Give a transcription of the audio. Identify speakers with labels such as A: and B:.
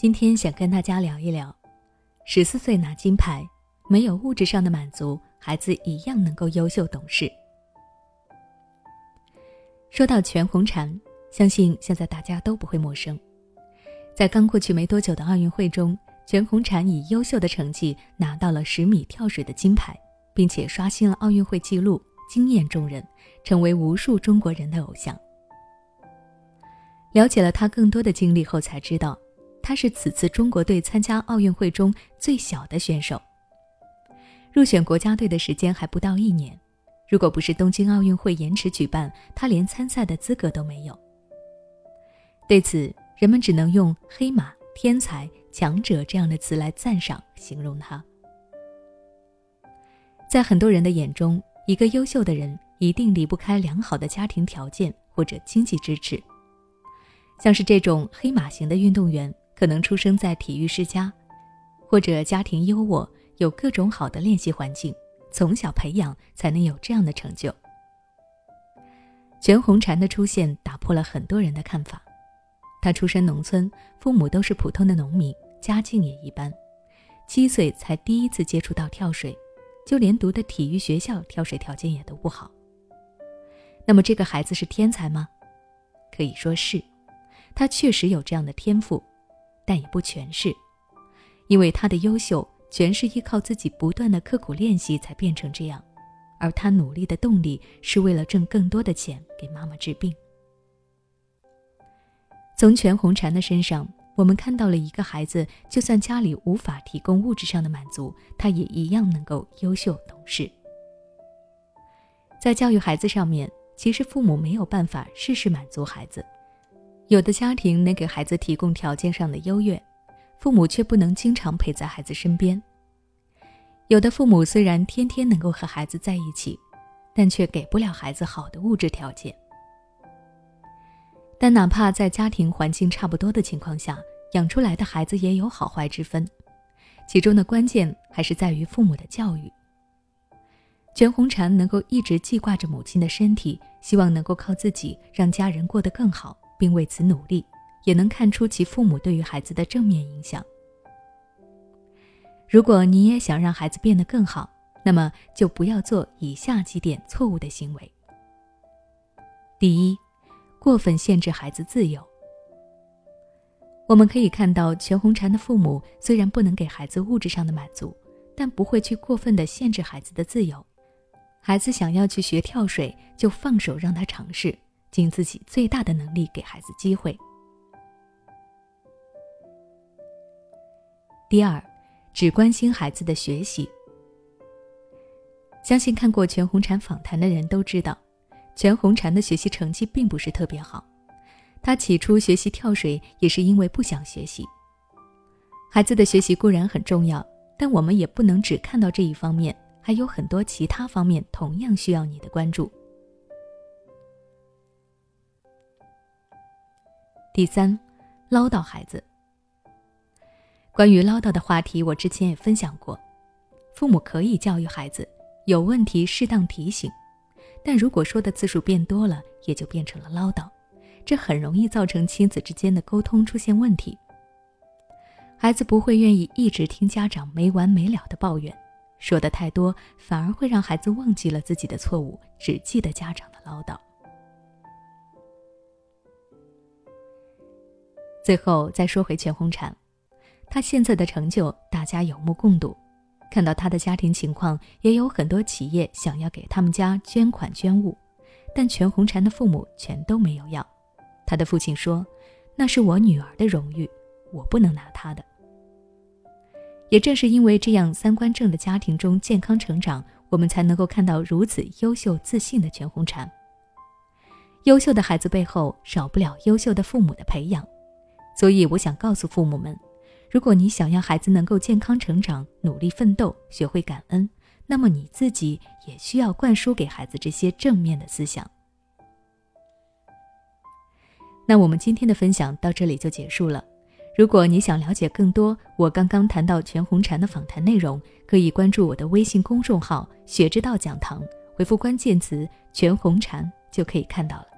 A: 今天想跟大家聊一聊，十四岁拿金牌，没有物质上的满足，孩子一样能够优秀懂事。说到全红婵，相信现在大家都不会陌生。在刚过去没多久的奥运会中，全红婵以优秀的成绩拿到了十米跳水的金牌，并且刷新了奥运会纪录，惊艳众人，成为无数中国人的偶像。了解了她更多的经历后，才知道。他是此次中国队参加奥运会中最小的选手，入选国家队的时间还不到一年。如果不是东京奥运会延迟举办，他连参赛的资格都没有。对此，人们只能用“黑马”“天才”“强者”这样的词来赞赏形容他。在很多人的眼中，一个优秀的人一定离不开良好的家庭条件或者经济支持，像是这种“黑马”型的运动员。可能出生在体育世家，或者家庭优渥，有各种好的练习环境，从小培养才能有这样的成就。全红婵的出现打破了很多人的看法。她出身农村，父母都是普通的农民，家境也一般。七岁才第一次接触到跳水，就连读的体育学校跳水条件也都不好。那么这个孩子是天才吗？可以说是，他确实有这样的天赋。但也不全是，因为他的优秀全是依靠自己不断的刻苦练习才变成这样，而他努力的动力是为了挣更多的钱给妈妈治病。从全红婵的身上，我们看到了一个孩子，就算家里无法提供物质上的满足，他也一样能够优秀懂事。在教育孩子上面，其实父母没有办法事事满足孩子。有的家庭能给孩子提供条件上的优越，父母却不能经常陪在孩子身边。有的父母虽然天天能够和孩子在一起，但却给不了孩子好的物质条件。但哪怕在家庭环境差不多的情况下，养出来的孩子也有好坏之分，其中的关键还是在于父母的教育。全红婵能够一直记挂着母亲的身体，希望能够靠自己让家人过得更好。并为此努力，也能看出其父母对于孩子的正面影响。如果你也想让孩子变得更好，那么就不要做以下几点错误的行为。第一，过分限制孩子自由。我们可以看到，全红婵的父母虽然不能给孩子物质上的满足，但不会去过分的限制孩子的自由。孩子想要去学跳水，就放手让他尝试。尽自己最大的能力给孩子机会。第二，只关心孩子的学习。相信看过全红婵访谈的人都知道，全红婵的学习成绩并不是特别好。她起初学习跳水也是因为不想学习。孩子的学习固然很重要，但我们也不能只看到这一方面，还有很多其他方面同样需要你的关注。第三，唠叨孩子。关于唠叨的话题，我之前也分享过。父母可以教育孩子，有问题适当提醒，但如果说的次数变多了，也就变成了唠叨，这很容易造成亲子之间的沟通出现问题。孩子不会愿意一直听家长没完没了的抱怨，说的太多，反而会让孩子忘记了自己的错误，只记得家长的唠叨。最后再说回全红婵，她现在的成就大家有目共睹。看到她的家庭情况，也有很多企业想要给他们家捐款捐物，但全红婵的父母全都没有要。她的父亲说：“那是我女儿的荣誉，我不能拿她的。”也正是因为这样三观正的家庭中健康成长，我们才能够看到如此优秀自信的全红婵。优秀的孩子背后少不了优秀的父母的培养。所以，我想告诉父母们，如果你想要孩子能够健康成长、努力奋斗、学会感恩，那么你自己也需要灌输给孩子这些正面的思想。那我们今天的分享到这里就结束了。如果你想了解更多我刚刚谈到全红婵的访谈内容，可以关注我的微信公众号“学之道讲堂”，回复关键词“全红婵”就可以看到了。